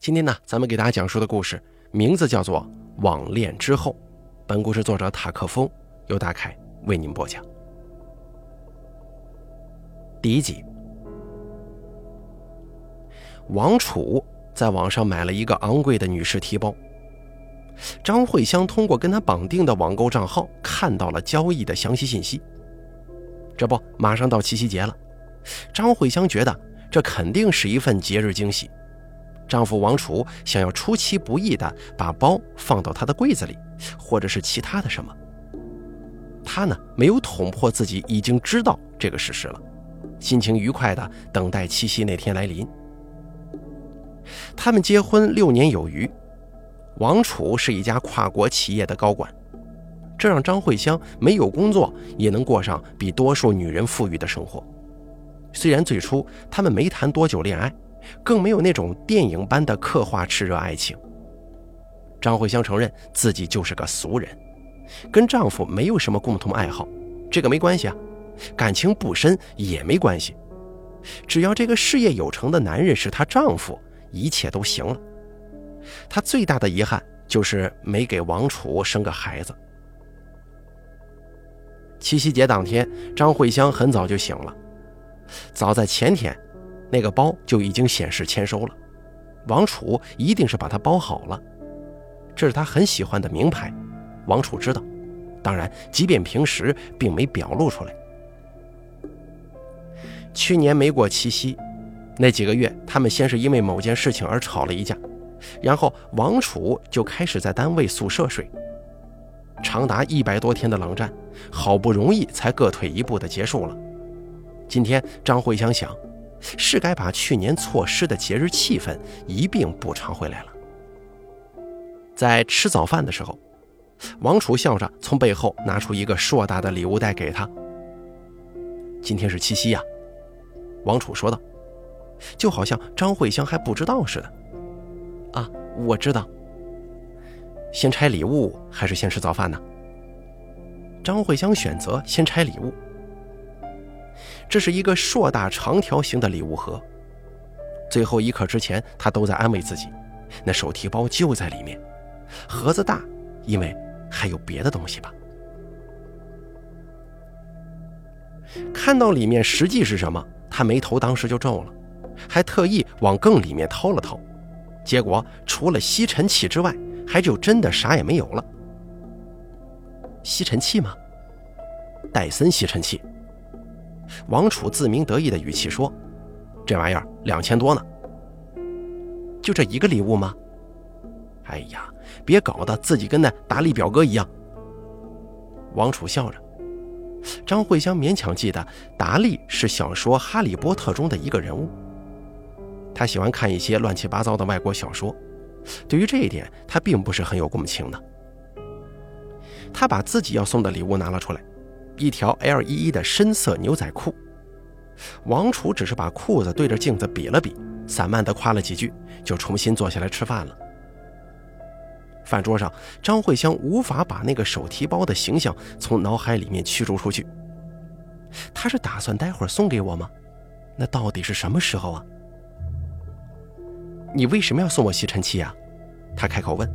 今天呢，咱们给大家讲述的故事名字叫做《网恋之后》。本故事作者塔克风由大凯为您播讲。第一集，王楚在网上买了一个昂贵的女士提包。张慧香通过跟他绑定的网购账号看到了交易的详细信息。这不，马上到七夕节了，张慧香觉得这肯定是一份节日惊喜。丈夫王楚想要出其不意地把包放到他的柜子里，或者是其他的什么。他呢，没有捅破自己已经知道这个事实了，心情愉快地等待七夕那天来临。他们结婚六年有余，王楚是一家跨国企业的高管，这让张慧香没有工作也能过上比多数女人富裕的生活。虽然最初他们没谈多久恋爱。更没有那种电影般的刻画炽热爱情。张慧香承认自己就是个俗人，跟丈夫没有什么共同爱好，这个没关系啊，感情不深也没关系，只要这个事业有成的男人是她丈夫，一切都行了。她最大的遗憾就是没给王楚生个孩子。七夕节当天，张慧香很早就醒了，早在前天。那个包就已经显示签收了，王楚一定是把它包好了，这是他很喜欢的名牌，王楚知道，当然，即便平时并没表露出来。去年没过七夕，那几个月，他们先是因为某件事情而吵了一架，然后王楚就开始在单位宿舍睡，长达一百多天的冷战，好不容易才各退一步的结束了。今天张慧香想。是该把去年错失的节日气氛一并补偿回来了。在吃早饭的时候，王楚笑着从背后拿出一个硕大的礼物袋给他。今天是七夕呀，王楚说道，就好像张慧香还不知道似的。啊，我知道。先拆礼物还是先吃早饭呢？张慧香选择先拆礼物。这是一个硕大长条形的礼物盒，最后一刻之前，他都在安慰自己，那手提包就在里面。盒子大，因为还有别的东西吧。看到里面实际是什么，他眉头当时就皱了，还特意往更里面掏了掏，结果除了吸尘器之外，还就真的啥也没有了。吸尘器吗？戴森吸尘器。王楚自鸣得意的语气说：“这玩意儿两千多呢，就这一个礼物吗？哎呀，别搞得自己跟那达利表哥一样。”王楚笑着。张慧香勉强记得达利是小说《哈利波特》中的一个人物。他喜欢看一些乱七八糟的外国小说，对于这一点他并不是很有共情的。他把自己要送的礼物拿了出来。一条 L 一一的深色牛仔裤，王楚只是把裤子对着镜子比了比，散漫地夸了几句，就重新坐下来吃饭了。饭桌上，张慧香无法把那个手提包的形象从脑海里面驱逐出去。他是打算待会儿送给我吗？那到底是什么时候啊？你为什么要送我吸尘器呀？他开口问，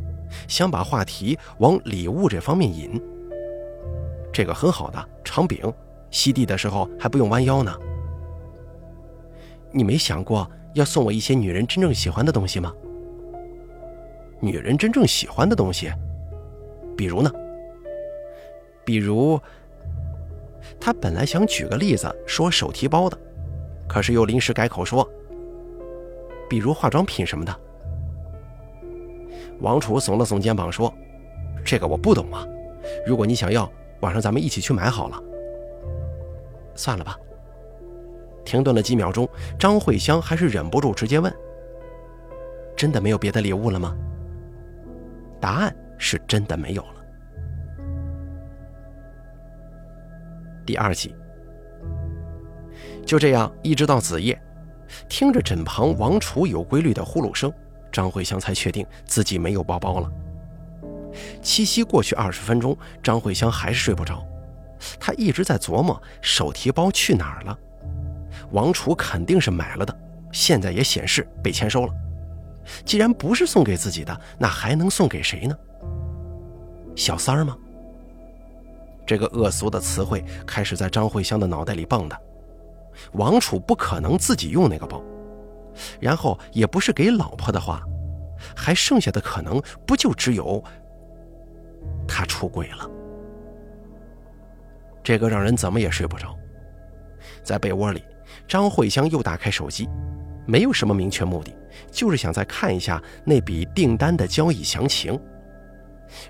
想把话题往礼物这方面引。这个很好的长柄，吸地的时候还不用弯腰呢。你没想过要送我一些女人真正喜欢的东西吗？女人真正喜欢的东西，比如呢？比如，他本来想举个例子说手提包的，可是又临时改口说，比如化妆品什么的。王楚耸了耸肩膀说：“这个我不懂啊，如果你想要。”晚上咱们一起去买好了。算了吧。停顿了几秒钟，张慧香还是忍不住直接问：“真的没有别的礼物了吗？”答案是真的没有了。第二集，就这样一直到子夜，听着枕旁王楚有规律的呼噜声，张慧香才确定自己没有包包了。七夕过去二十分钟，张慧香还是睡不着。她一直在琢磨手提包去哪儿了。王楚肯定是买了的，现在也显示被签收了。既然不是送给自己的，那还能送给谁呢？小三儿吗？这个恶俗的词汇开始在张慧香的脑袋里蹦跶。王楚不可能自己用那个包，然后也不是给老婆的话，还剩下的可能不就只有他出轨了？这个让人怎么也睡不着。在被窝里，张慧香又打开手机，没有什么明确目的，就是想再看一下那笔订单的交易详情。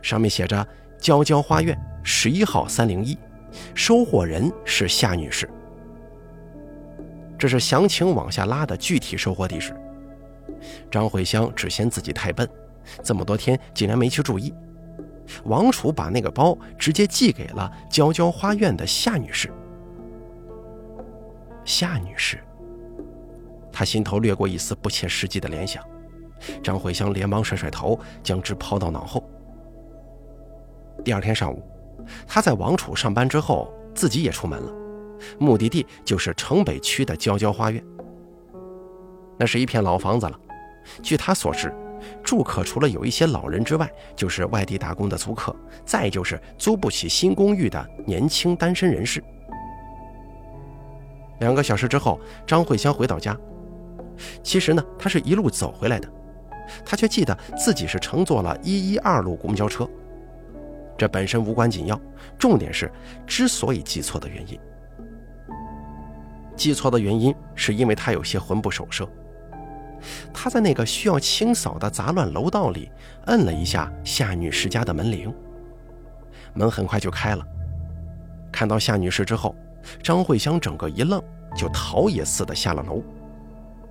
上面写着“娇娇花苑十一号三零一”，收货人是夏女士。这是详情往下拉的具体收货地址。张慧香只嫌自己太笨，这么多天竟然没去注意。王楚把那个包直接寄给了娇娇花苑的夏女士。夏女士，她心头掠过一丝不切实际的联想。张慧香连忙甩甩头，将之抛到脑后。第二天上午，她在王楚上班之后，自己也出门了，目的地就是城北区的娇娇花苑。那是一片老房子了，据她所知。住客除了有一些老人之外，就是外地打工的租客，再就是租不起新公寓的年轻单身人士。两个小时之后，张慧香回到家。其实呢，她是一路走回来的，她却记得自己是乘坐了一一二路公交车。这本身无关紧要，重点是之所以记错的原因。记错的原因是因为她有些魂不守舍。他在那个需要清扫的杂乱楼道里摁了一下夏女士家的门铃，门很快就开了。看到夏女士之后，张慧香整个一愣，就逃也似的下了楼。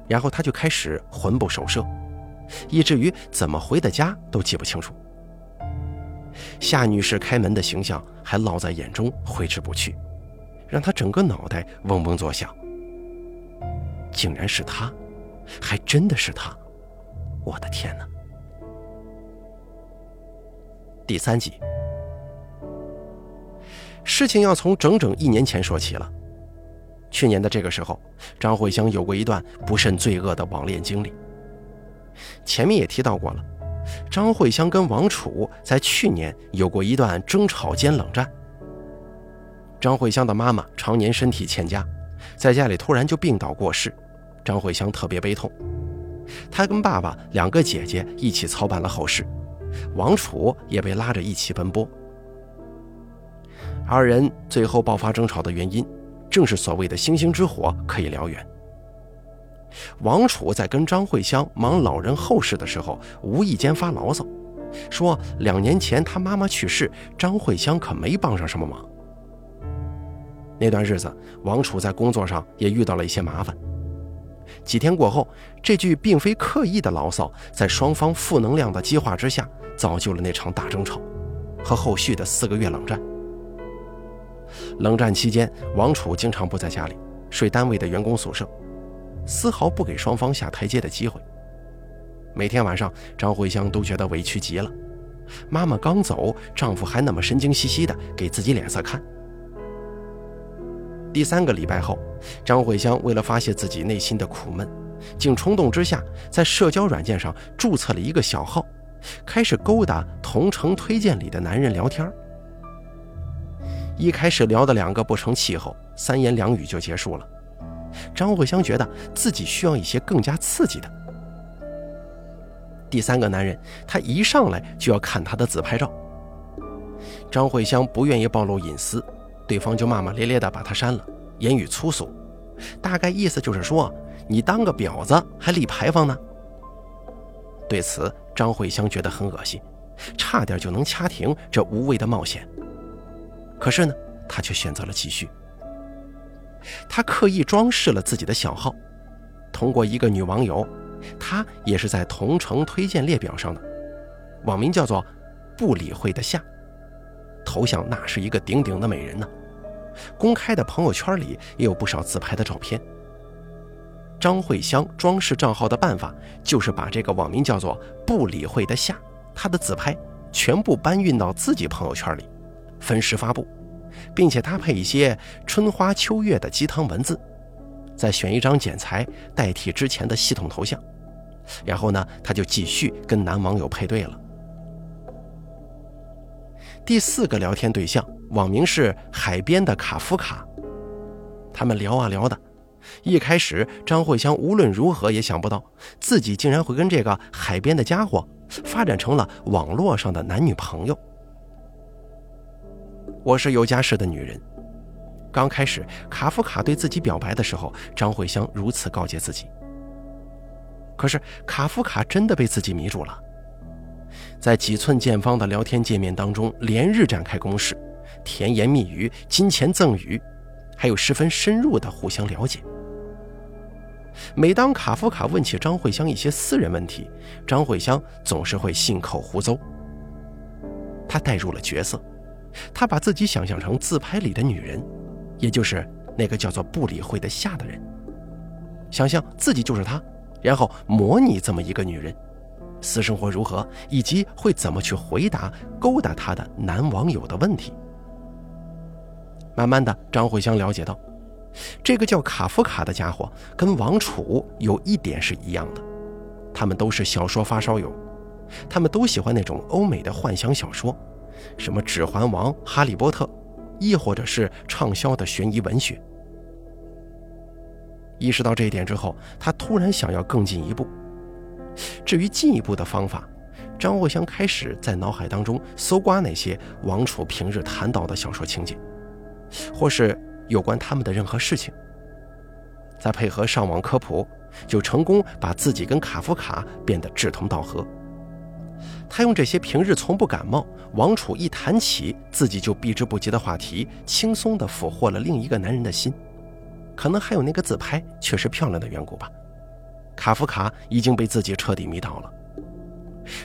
然后他就开始魂不守舍，以至于怎么回的家都记不清楚。夏女士开门的形象还烙在眼中挥之不去，让他整个脑袋嗡嗡作响。竟然是她。还真的是他！我的天哪！第三集，事情要从整整一年前说起了。去年的这个时候，张慧香有过一段不甚罪恶的网恋经历。前面也提到过了，张慧香跟王楚在去年有过一段争吵兼冷战。张慧香的妈妈常年身体欠佳，在家里突然就病倒过世。张慧香特别悲痛，她跟爸爸两个姐姐一起操办了后事，王楚也被拉着一起奔波。二人最后爆发争吵的原因，正是所谓的星星之火可以燎原。王楚在跟张慧香忙老人后事的时候，无意间发牢骚，说两年前他妈妈去世，张慧香可没帮上什么忙。那段日子，王楚在工作上也遇到了一些麻烦。几天过后，这句并非刻意的牢骚，在双方负能量的激化之下，造就了那场大争吵和后续的四个月冷战。冷战期间，王楚经常不在家里，睡单位的员工宿舍，丝毫不给双方下台阶的机会。每天晚上，张慧香都觉得委屈极了。妈妈刚走，丈夫还那么神经兮兮的给自己脸色看。第三个礼拜后，张慧香为了发泄自己内心的苦闷，竟冲动之下在社交软件上注册了一个小号，开始勾搭同城推荐里的男人聊天。一开始聊的两个不成气候，三言两语就结束了。张慧香觉得自己需要一些更加刺激的。第三个男人，他一上来就要看他的自拍照。张慧香不愿意暴露隐私。对方就骂骂咧咧地把他删了，言语粗俗，大概意思就是说你当个婊子还立牌坊呢。对此，张慧香觉得很恶心，差点就能掐停这无谓的冒险。可是呢，她却选择了继续。她刻意装饰了自己的小号，通过一个女网友，她也是在同城推荐列表上的，网名叫做“不理会的夏”。头像那是一个顶顶的美人呢，公开的朋友圈里也有不少自拍的照片。张慧香装饰账号的办法就是把这个网名叫做“不理会的夏”她的自拍全部搬运到自己朋友圈里，分时发布，并且搭配一些春花秋月的鸡汤文字，再选一张剪裁代替之前的系统头像，然后呢，他就继续跟男网友配对了。第四个聊天对象网名是海边的卡夫卡，他们聊啊聊的，一开始张慧香无论如何也想不到自己竟然会跟这个海边的家伙发展成了网络上的男女朋友。我是有家室的女人，刚开始卡夫卡对自己表白的时候，张慧香如此告诫自己。可是卡夫卡真的被自己迷住了。在几寸见方的聊天界面当中，连日展开攻势，甜言蜜语、金钱赠与，还有十分深入的互相了解。每当卡夫卡问起张慧香一些私人问题，张慧香总是会信口胡诌。他带入了角色，他把自己想象成自拍里的女人，也就是那个叫做不理会的夏的人，想象自己就是他，然后模拟这么一个女人。私生活如何，以及会怎么去回答勾搭他的男网友的问题。慢慢的，张慧香了解到，这个叫卡夫卡的家伙跟王楚有一点是一样的，他们都是小说发烧友，他们都喜欢那种欧美的幻想小说，什么《指环王》《哈利波特》，亦或者是畅销的悬疑文学。意识到这一点之后，他突然想要更进一步。至于进一步的方法，张慧香开始在脑海当中搜刮那些王楚平日谈到的小说情节，或是有关他们的任何事情，再配合上网科普，就成功把自己跟卡夫卡变得志同道合。他用这些平日从不感冒，王楚一谈起自己就避之不及的话题，轻松地俘获了另一个男人的心。可能还有那个自拍确实漂亮的缘故吧。卡夫卡已经被自己彻底迷倒了。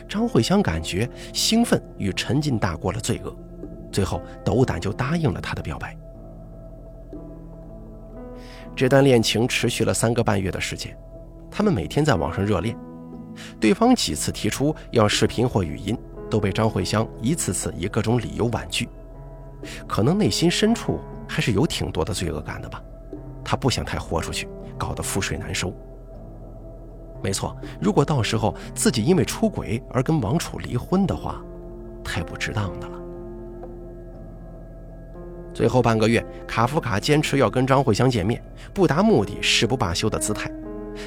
张慧香感觉兴奋与沉浸大过了罪恶，最后斗胆就答应了他的表白。这段恋情持续了三个半月的时间，他们每天在网上热恋，对方几次提出要视频或语音，都被张慧香一次次以各种理由婉拒。可能内心深处还是有挺多的罪恶感的吧，他不想太豁出去，搞得覆水难收。没错，如果到时候自己因为出轨而跟王楚离婚的话，太不值当的了。最后半个月，卡夫卡坚持要跟张慧香见面，不达目的誓不罢休的姿态，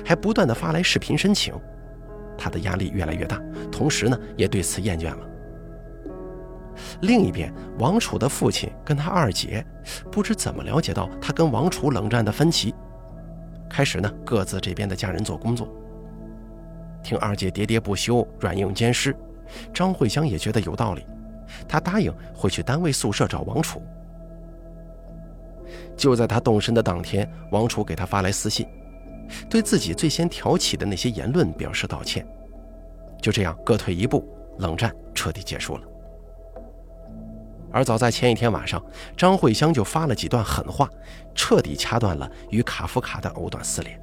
还不断的发来视频申请，他的压力越来越大，同时呢，也对此厌倦了。另一边，王楚的父亲跟他二姐，不知怎么了解到他跟王楚冷战的分歧，开始呢，各自这边的家人做工作。听二姐喋喋不休、软硬兼施，张慧香也觉得有道理，她答应会去单位宿舍找王楚。就在她动身的当天，王楚给她发来私信，对自己最先挑起的那些言论表示道歉。就这样，各退一步，冷战彻底结束了。而早在前一天晚上，张慧香就发了几段狠话，彻底掐断了与卡夫卡的藕断丝连。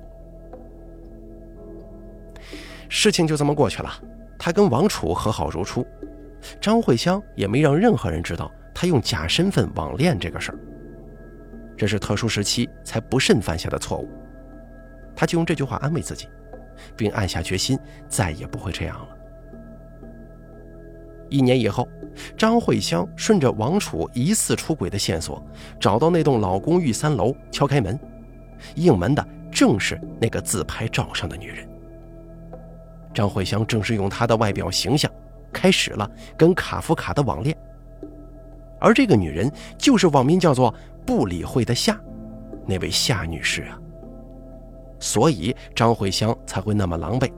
事情就这么过去了，他跟王楚和好如初，张慧香也没让任何人知道他用假身份网恋这个事儿。这是特殊时期才不慎犯下的错误，他就用这句话安慰自己，并暗下决心再也不会这样了。一年以后，张慧香顺着王楚疑似出轨的线索，找到那栋老公寓三楼，敲开门，应门的正是那个自拍照上的女人。张慧香正是用她的外表形象，开始了跟卡夫卡的网恋。而这个女人就是网名叫做“不理会的夏”那位夏女士啊。所以张慧香才会那么狼狈，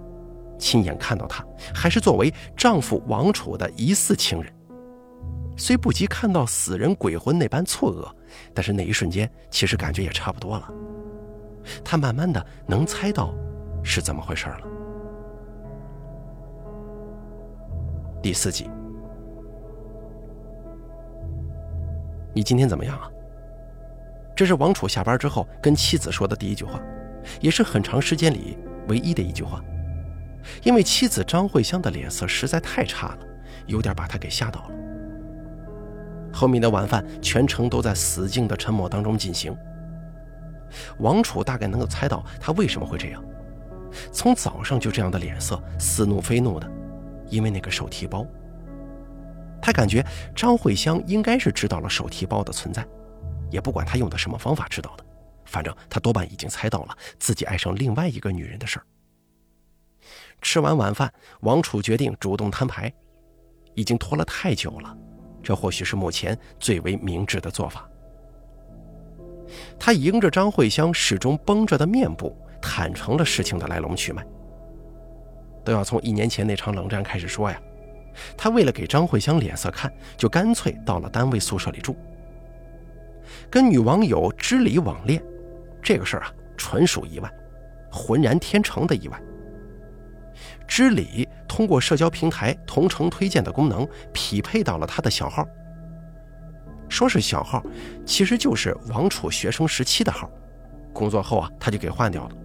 亲眼看到她，还是作为丈夫王楚的疑似情人。虽不及看到死人鬼魂那般错愕，但是那一瞬间其实感觉也差不多了。她慢慢的能猜到是怎么回事了。第四集，你今天怎么样啊？这是王楚下班之后跟妻子说的第一句话，也是很长时间里唯一的一句话。因为妻子张慧香的脸色实在太差了，有点把他给吓到了。后面的晚饭全程都在死静的沉默当中进行。王楚大概能够猜到他为什么会这样，从早上就这样的脸色，似怒非怒的，因为那个手提包。他感觉张慧香应该是知道了手提包的存在，也不管他用的什么方法知道的，反正他多半已经猜到了自己爱上另外一个女人的事儿。吃完晚饭，王楚决定主动摊牌，已经拖了太久了，这或许是目前最为明智的做法。他迎着张慧香始终绷着的面部，坦诚了事情的来龙去脉。都要从一年前那场冷战开始说呀。他为了给张慧香脸色看，就干脆到了单位宿舍里住。跟女网友知礼网恋，这个事儿啊，纯属意外，浑然天成的意外。知礼通过社交平台同城推荐的功能，匹配到了他的小号。说是小号，其实就是王楚学生时期的号，工作后啊，他就给换掉了，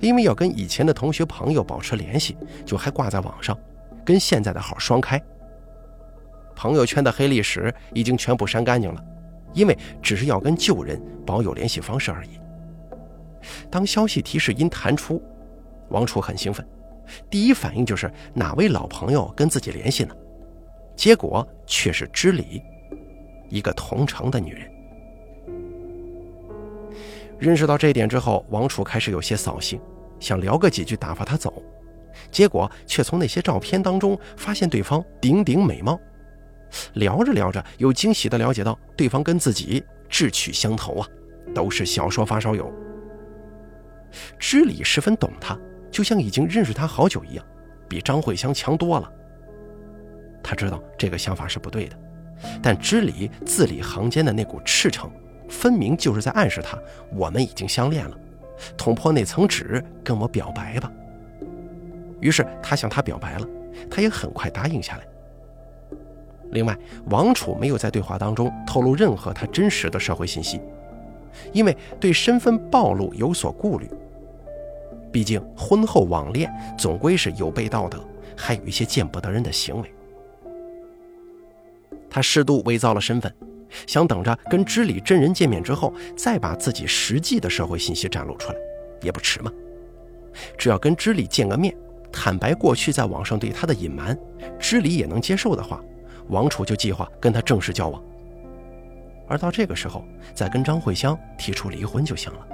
因为要跟以前的同学朋友保持联系，就还挂在网上，跟现在的号双开。朋友圈的黑历史已经全部删干净了，因为只是要跟旧人保有联系方式而已。当消息提示音弹出，王楚很兴奋，第一反应就是哪位老朋友跟自己联系呢？结果却是知礼。一个同城的女人，认识到这一点之后，王楚开始有些扫兴，想聊个几句打发他走，结果却从那些照片当中发现对方顶顶美貌，聊着聊着又惊喜地了解到对方跟自己志趣相投啊，都是小说发烧友。知礼十分懂他，就像已经认识他好久一样，比张慧香强多了。他知道这个想法是不对的。但知礼字里行间的那股赤诚，分明就是在暗示他：我们已经相恋了，捅破那层纸，跟我表白吧。于是他向他表白了，他也很快答应下来。另外，王楚没有在对话当中透露任何他真实的社会信息，因为对身份暴露有所顾虑。毕竟婚后网恋总归是有悖道德，还有一些见不得人的行为。他适度伪造了身份，想等着跟知礼真人见面之后，再把自己实际的社会信息展露出来，也不迟嘛。只要跟知礼见个面，坦白过去在网上对他的隐瞒，知礼也能接受的话，王楚就计划跟他正式交往。而到这个时候，再跟张慧香提出离婚就行了。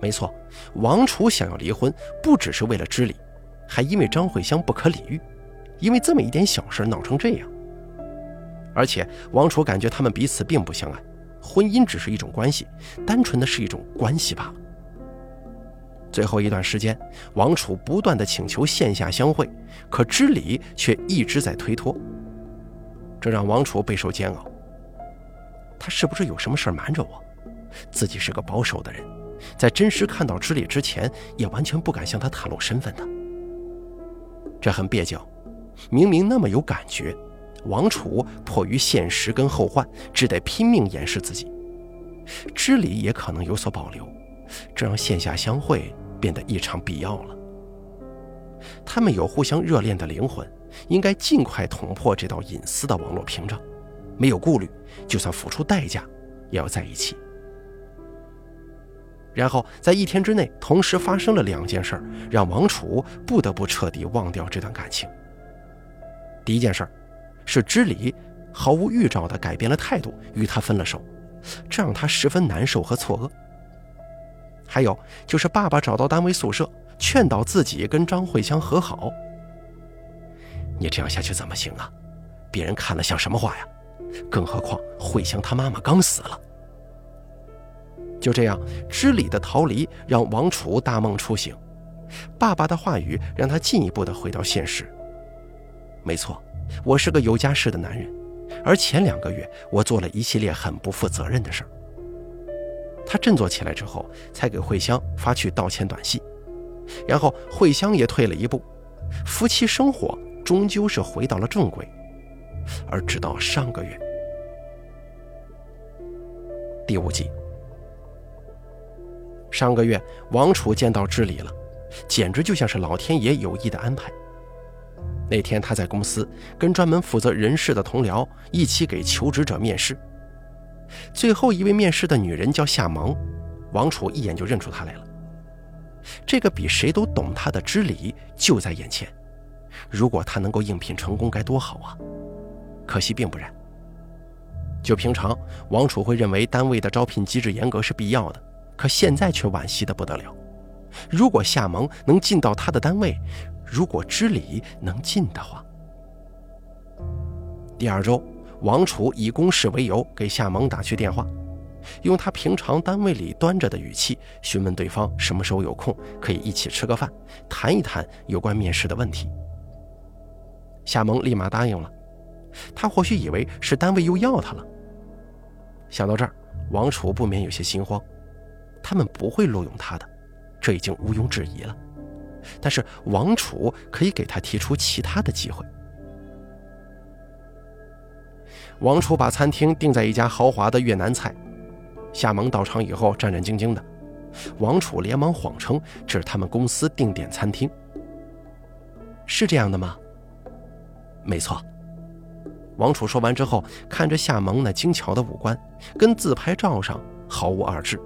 没错，王楚想要离婚，不只是为了知礼，还因为张慧香不可理喻。因为这么一点小事闹成这样，而且王楚感觉他们彼此并不相爱，婚姻只是一种关系，单纯的是一种关系罢了。最后一段时间，王楚不断的请求线下相会，可知礼却一直在推脱，这让王楚备受煎熬。他是不是有什么事瞒着我？自己是个保守的人，在真实看到知礼之前，也完全不敢向他袒露身份的，这很蹩脚。明明那么有感觉，王楚迫于现实跟后患，只得拼命掩饰自己。知礼也可能有所保留，这让线下相会变得异常必要了。他们有互相热恋的灵魂，应该尽快捅破这道隐私的网络屏障，没有顾虑，就算付出代价，也要在一起。然后在一天之内，同时发生了两件事，让王楚不得不彻底忘掉这段感情。第一件事是知礼毫无预兆地改变了态度，与他分了手，这让他十分难受和错愕。还有就是爸爸找到单位宿舍，劝导自己跟张慧香和好。你这样下去怎么行啊？别人看了像什么话呀？更何况慧香她妈妈刚死了。就这样，知礼的逃离让王楚大梦初醒，爸爸的话语让他进一步的回到现实。没错，我是个有家室的男人，而前两个月我做了一系列很不负责任的事儿。他振作起来之后，才给慧香发去道歉短信，然后慧香也退了一步，夫妻生活终究是回到了正轨。而直到上个月，第五集，上个月王楚见到知礼了，简直就像是老天爷有意的安排。那天他在公司跟专门负责人事的同僚一起给求职者面试，最后一位面试的女人叫夏萌，王楚一眼就认出她来了。这个比谁都懂他的知礼就在眼前。如果他能够应聘成功，该多好啊！可惜并不然。就平常，王楚会认为单位的招聘机制严格是必要的，可现在却惋惜的不得了。如果夏蒙能进到他的单位，如果知礼能进的话，第二周，王楚以公事为由给夏萌打去电话，用他平常单位里端着的语气询问对方什么时候有空，可以一起吃个饭，谈一谈有关面试的问题。夏萌立马答应了，他或许以为是单位又要他了。想到这儿，王楚不免有些心慌，他们不会录用他的，这已经毋庸置疑了。但是王楚可以给他提出其他的机会。王楚把餐厅定在一家豪华的越南菜，夏蒙到场以后战战兢兢的，王楚连忙谎称这是他们公司定点餐厅。是这样的吗？没错，王楚说完之后，看着夏蒙那精巧的五官，跟自拍照上毫无二致。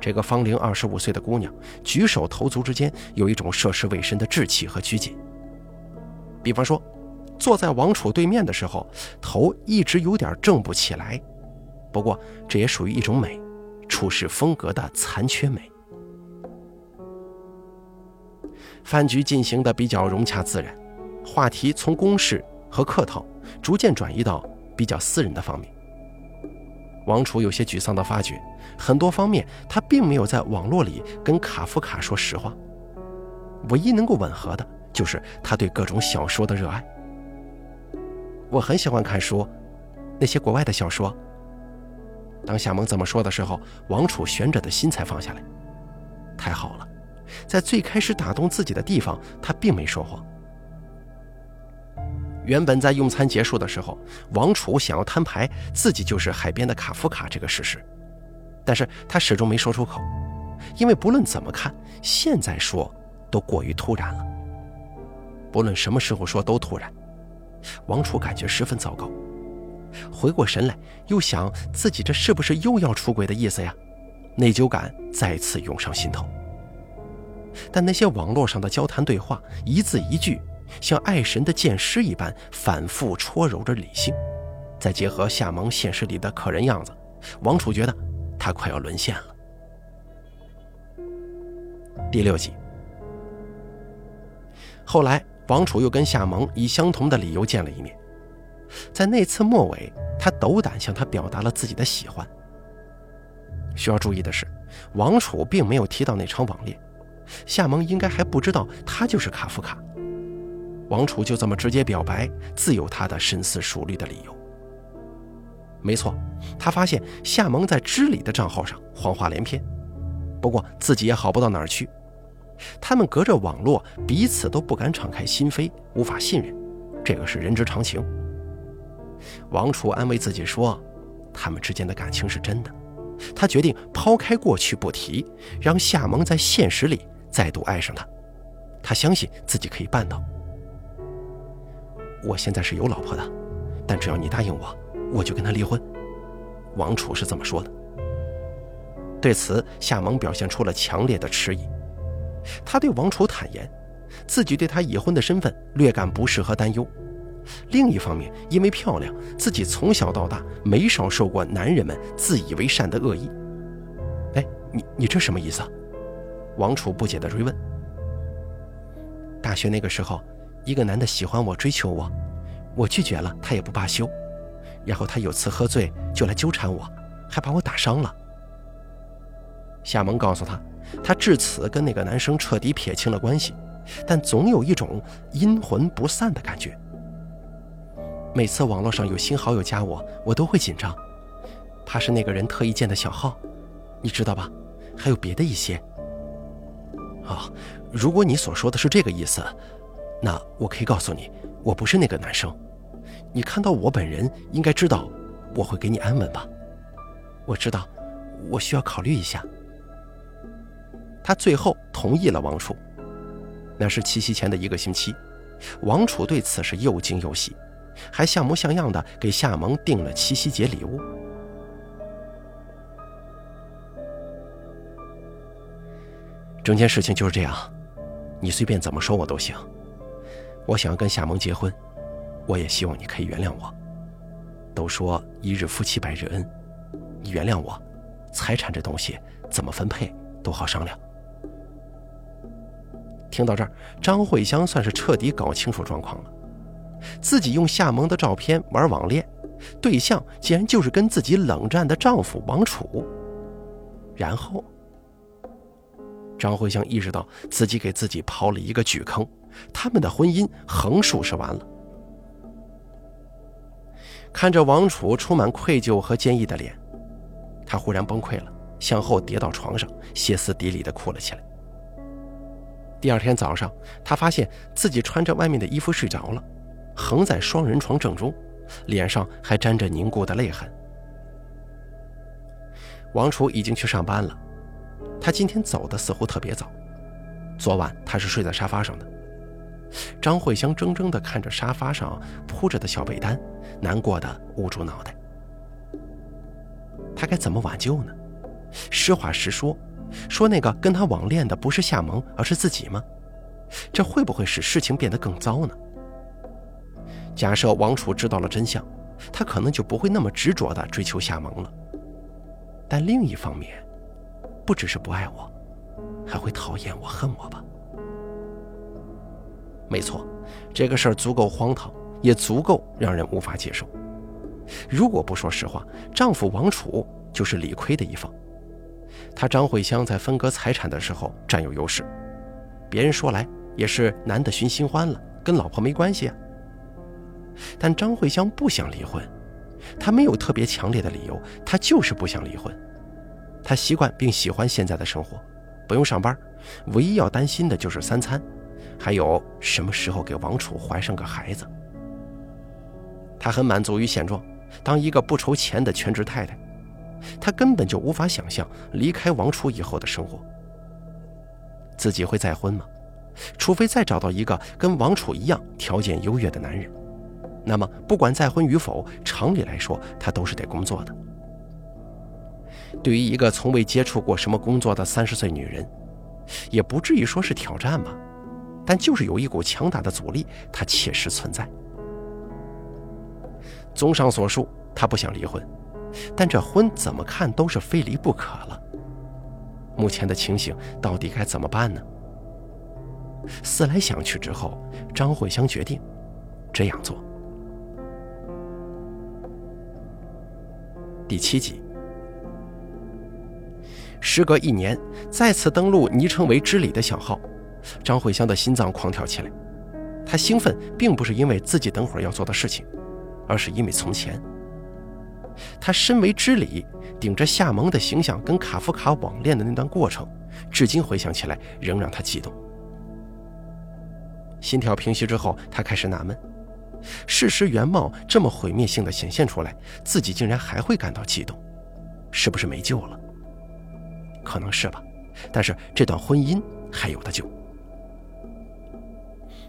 这个芳龄二十五岁的姑娘，举手投足之间有一种涉世未深的稚气和拘谨。比方说，坐在王楚对面的时候，头一直有点正不起来。不过，这也属于一种美，处事风格的残缺美。饭局进行的比较融洽自然。话题从公事和客套逐渐转移到比较私人的方面。王楚有些沮丧地发觉，很多方面他并没有在网络里跟卡夫卡说实话。唯一能够吻合的就是他对各种小说的热爱。我很喜欢看书，那些国外的小说。当夏蒙这么说的时候，王楚悬着的心才放下来。太好了，在最开始打动自己的地方，他并没说谎。原本在用餐结束的时候，王楚想要摊牌自己就是海边的卡夫卡这个事实，但是他始终没说出口，因为不论怎么看，现在说都过于突然了。不论什么时候说都突然，王楚感觉十分糟糕。回过神来，又想自己这是不是又要出轨的意思呀？内疚感再次涌上心头。但那些网络上的交谈对话，一字一句。像爱神的剑师一般反复戳揉着理性，再结合夏萌现实里的可人样子，王楚觉得他快要沦陷了。第六集，后来王楚又跟夏萌以相同的理由见了一面，在那次末尾，他斗胆向他表达了自己的喜欢。需要注意的是，王楚并没有提到那场网恋，夏萌应该还不知道他就是卡夫卡。王楚就这么直接表白，自有他的深思熟虑的理由。没错，他发现夏蒙在知礼的账号上谎话连篇，不过自己也好不到哪儿去。他们隔着网络，彼此都不敢敞开心扉，无法信任，这个是人之常情。王楚安慰自己说，他们之间的感情是真的。他决定抛开过去不提，让夏蒙在现实里再度爱上他。他相信自己可以办到。我现在是有老婆的，但只要你答应我，我就跟他离婚。王楚是这么说的。对此，夏萌表现出了强烈的迟疑。他对王楚坦言，自己对他已婚的身份略感不适和担忧。另一方面，因为漂亮，自己从小到大没少受过男人们自以为善的恶意。哎，你你这什么意思？王楚不解地追问。大学那个时候。一个男的喜欢我，追求我，我拒绝了，他也不罢休。然后他有次喝醉就来纠缠我，还把我打伤了。夏萌告诉他，他至此跟那个男生彻底撇清了关系，但总有一种阴魂不散的感觉。每次网络上有新好友加我，我都会紧张，怕是那个人特意建的小号，你知道吧？还有别的一些。哦，如果你所说的是这个意思。那我可以告诉你，我不是那个男生。你看到我本人，应该知道我会给你安稳吧？我知道，我需要考虑一下。他最后同意了王楚。那是七夕前的一个星期，王楚对此是又惊又喜，还像模像样的给夏萌订了七夕节礼物。整件事情就是这样，你随便怎么说我都行。我想要跟夏萌结婚，我也希望你可以原谅我。都说一日夫妻百日恩，你原谅我，财产这东西怎么分配都好商量。听到这儿，张慧香算是彻底搞清楚状况了。自己用夏萌的照片玩网恋，对象竟然就是跟自己冷战的丈夫王楚。然后，张慧香意识到自己给自己刨了一个巨坑，他们的婚姻横竖是完了。看着王楚充满愧疚和坚毅的脸，他忽然崩溃了，向后跌到床上，歇斯底里的哭了起来。第二天早上，他发现自己穿着外面的衣服睡着了，横在双人床正中，脸上还沾着凝固的泪痕。王楚已经去上班了，他今天走的似乎特别早。昨晚他是睡在沙发上的。张慧香怔怔地看着沙发上铺着的小被单，难过的捂住脑袋。他该怎么挽救呢？实话实说。说那个跟他网恋的不是夏萌，而是自己吗？这会不会使事情变得更糟呢？假设王楚知道了真相，他可能就不会那么执着地追求夏萌了。但另一方面，不只是不爱我，还会讨厌我、恨我吧？没错，这个事儿足够荒唐，也足够让人无法接受。如果不说实话，丈夫王楚就是理亏的一方。他张慧香在分割财产的时候占有优势，别人说来也是男的寻新欢了，跟老婆没关系啊。但张慧香不想离婚，她没有特别强烈的理由，她就是不想离婚。她习惯并喜欢现在的生活，不用上班，唯一要担心的就是三餐，还有什么时候给王楚怀上个孩子。她很满足于现状，当一个不愁钱的全职太太。他根本就无法想象离开王楚以后的生活。自己会再婚吗？除非再找到一个跟王楚一样条件优越的男人，那么不管再婚与否，常理来说，他都是得工作的。对于一个从未接触过什么工作的三十岁女人，也不至于说是挑战吧，但就是有一股强大的阻力，它切实存在。综上所述，他不想离婚。但这婚怎么看都是非离不可了。目前的情形到底该怎么办呢？思来想去之后，张慧香决定这样做。第七集，时隔一年，再次登录昵称为“知礼”的小号，张慧香的心脏狂跳起来。她兴奋，并不是因为自己等会儿要做的事情，而是因为从前。他身为知礼，顶着夏蒙的形象跟卡夫卡网恋的那段过程，至今回想起来仍让他激动。心跳平息之后，他开始纳闷：事实原貌这么毁灭性的显现出来，自己竟然还会感到激动，是不是没救了？可能是吧，但是这段婚姻还有的救。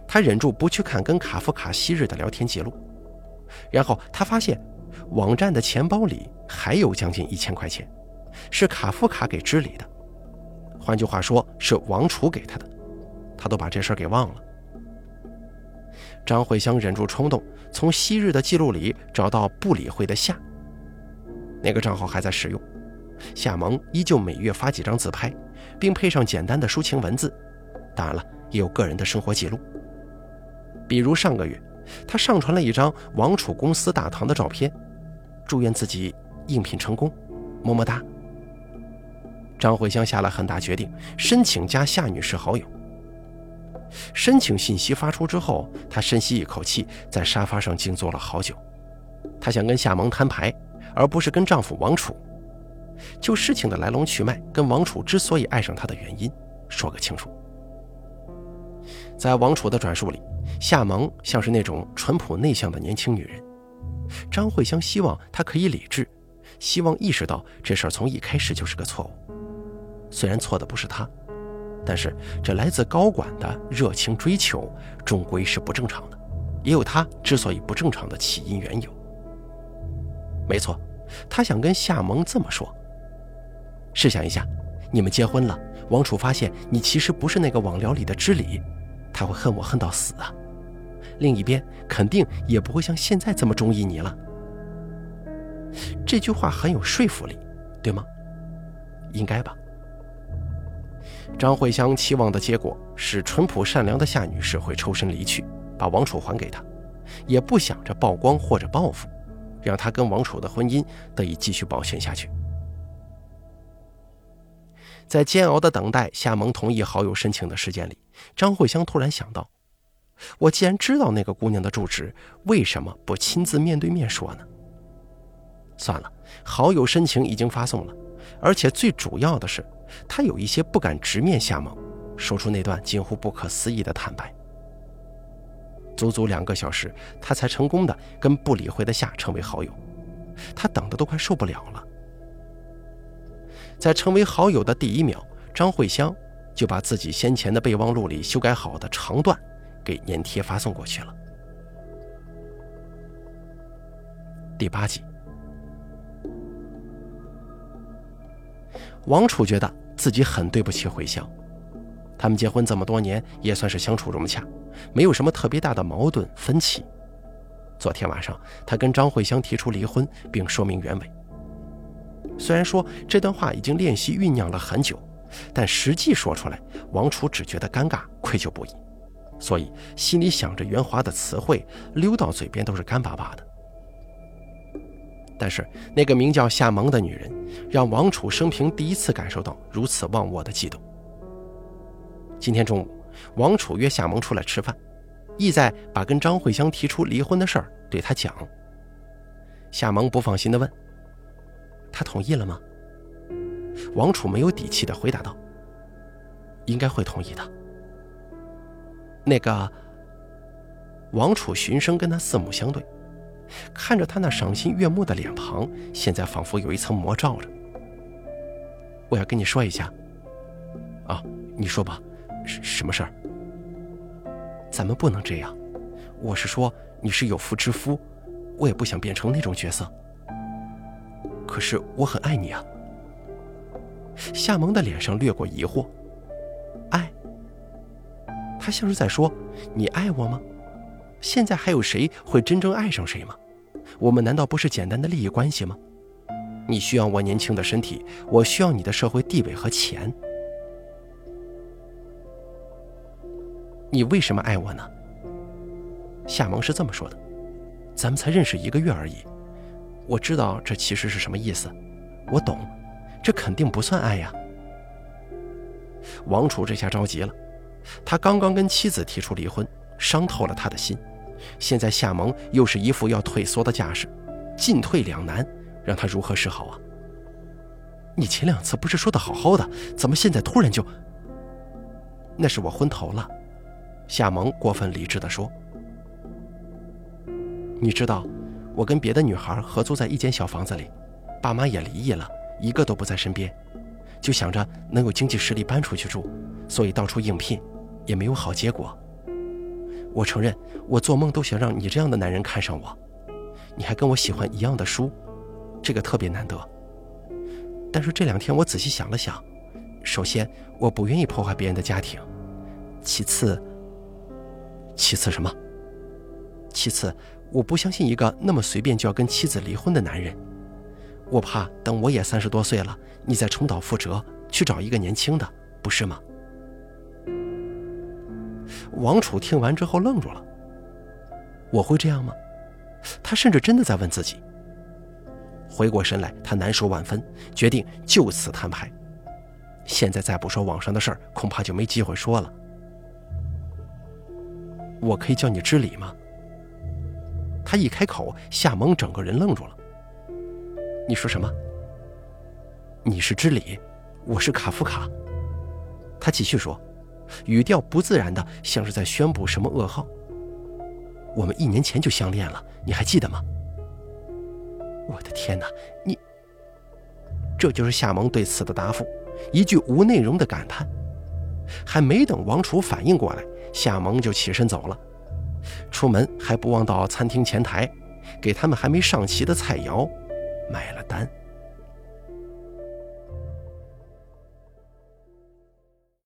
他忍住不去看跟卡夫卡昔日的聊天记录，然后他发现。网站的钱包里还有将近一千块钱，是卡夫卡给知礼的，换句话说是王楚给他的，他都把这事儿给忘了。张慧香忍住冲动，从昔日的记录里找到不理会的夏，那个账号还在使用，夏萌依旧每月发几张自拍，并配上简单的抒情文字，当然了，也有个人的生活记录，比如上个月，他上传了一张王楚公司大堂的照片。祝愿自己应聘成功，么么哒。张慧香下了很大决定，申请加夏女士好友。申请信息发出之后，她深吸一口气，在沙发上静坐了好久。她想跟夏萌摊牌，而不是跟丈夫王楚，就事情的来龙去脉，跟王楚之所以爱上她的原因说个清楚。在王楚的转述里，夏萌像是那种淳朴内向的年轻女人。张慧香希望她可以理智，希望意识到这事儿从一开始就是个错误。虽然错的不是她，但是这来自高管的热情追求终归是不正常的，也有她之所以不正常的起因缘由。没错，他想跟夏萌这么说：试想一下，你们结婚了，王楚发现你其实不是那个网聊里的知礼，他会恨我恨到死啊。另一边肯定也不会像现在这么中意你了。这句话很有说服力，对吗？应该吧。张慧香期望的结果是，淳朴善良的夏女士会抽身离去，把王楚还给他，也不想着曝光或者报复，让他跟王楚的婚姻得以继续保鲜下去。在煎熬的等待夏萌同意好友申请的时间里，张慧香突然想到：我既然知道那个姑娘的住址，为什么不亲自面对面说呢？算了，好友申请已经发送了，而且最主要的是。他有一些不敢直面夏萌，说出那段近乎不可思议的坦白。足足两个小时，他才成功的跟不理会的夏成为好友。他等的都快受不了了。在成为好友的第一秒，张慧香就把自己先前的备忘录里修改好的长段给粘贴发送过去了。第八集。王楚觉得自己很对不起慧香，他们结婚这么多年，也算是相处融洽，没有什么特别大的矛盾分歧。昨天晚上，他跟张慧香提出离婚，并说明原委。虽然说这段话已经练习酝酿了很久，但实际说出来，王楚只觉得尴尬、愧疚不已，所以心里想着圆滑的词汇，溜到嘴边都是干巴巴的。但是那个名叫夏萌的女人，让王楚生平第一次感受到如此忘我的悸动。今天中午，王楚约夏萌出来吃饭，意在把跟张慧香提出离婚的事儿对她讲。夏萌不放心地问：“他同意了吗？”王楚没有底气地回答道：“应该会同意的。”那个，王楚循声跟他四目相对。看着他那赏心悦目的脸庞，现在仿佛有一层魔罩着。我要跟你说一下。啊，你说吧，什什么事儿？咱们不能这样。我是说，你是有妇之夫，我也不想变成那种角色。可是我很爱你啊。夏萌的脸上掠过疑惑。爱？他像是在说，你爱我吗？现在还有谁会真正爱上谁吗？我们难道不是简单的利益关系吗？你需要我年轻的身体，我需要你的社会地位和钱。你为什么爱我呢？夏萌是这么说的：“咱们才认识一个月而已，我知道这其实是什么意思，我懂，这肯定不算爱呀。”王楚这下着急了，他刚刚跟妻子提出离婚，伤透了他的心。现在夏萌又是一副要退缩的架势，进退两难，让他如何是好啊？你前两次不是说的好好的，怎么现在突然就……那是我昏头了。夏萌过分理智地说：“你知道，我跟别的女孩合租在一间小房子里，爸妈也离异了，一个都不在身边，就想着能有经济实力搬出去住，所以到处应聘，也没有好结果。”我承认，我做梦都想让你这样的男人看上我，你还跟我喜欢一样的书，这个特别难得。但是这两天我仔细想了想，首先我不愿意破坏别人的家庭，其次，其次什么？其次，我不相信一个那么随便就要跟妻子离婚的男人，我怕等我也三十多岁了，你再重蹈覆辙去找一个年轻的，不是吗？王楚听完之后愣住了。我会这样吗？他甚至真的在问自己。回过神来，他难受万分，决定就此摊牌。现在再不说网上的事儿，恐怕就没机会说了。我可以叫你知礼吗？他一开口，夏萌整个人愣住了。你说什么？你是知礼，我是卡夫卡。他继续说。语调不自然的，像是在宣布什么噩耗。我们一年前就相恋了，你还记得吗？我的天哪，你……这就是夏萌对此的答复，一句无内容的感叹。还没等王楚反应过来，夏萌就起身走了。出门还不忘到餐厅前台，给他们还没上齐的菜肴买了单。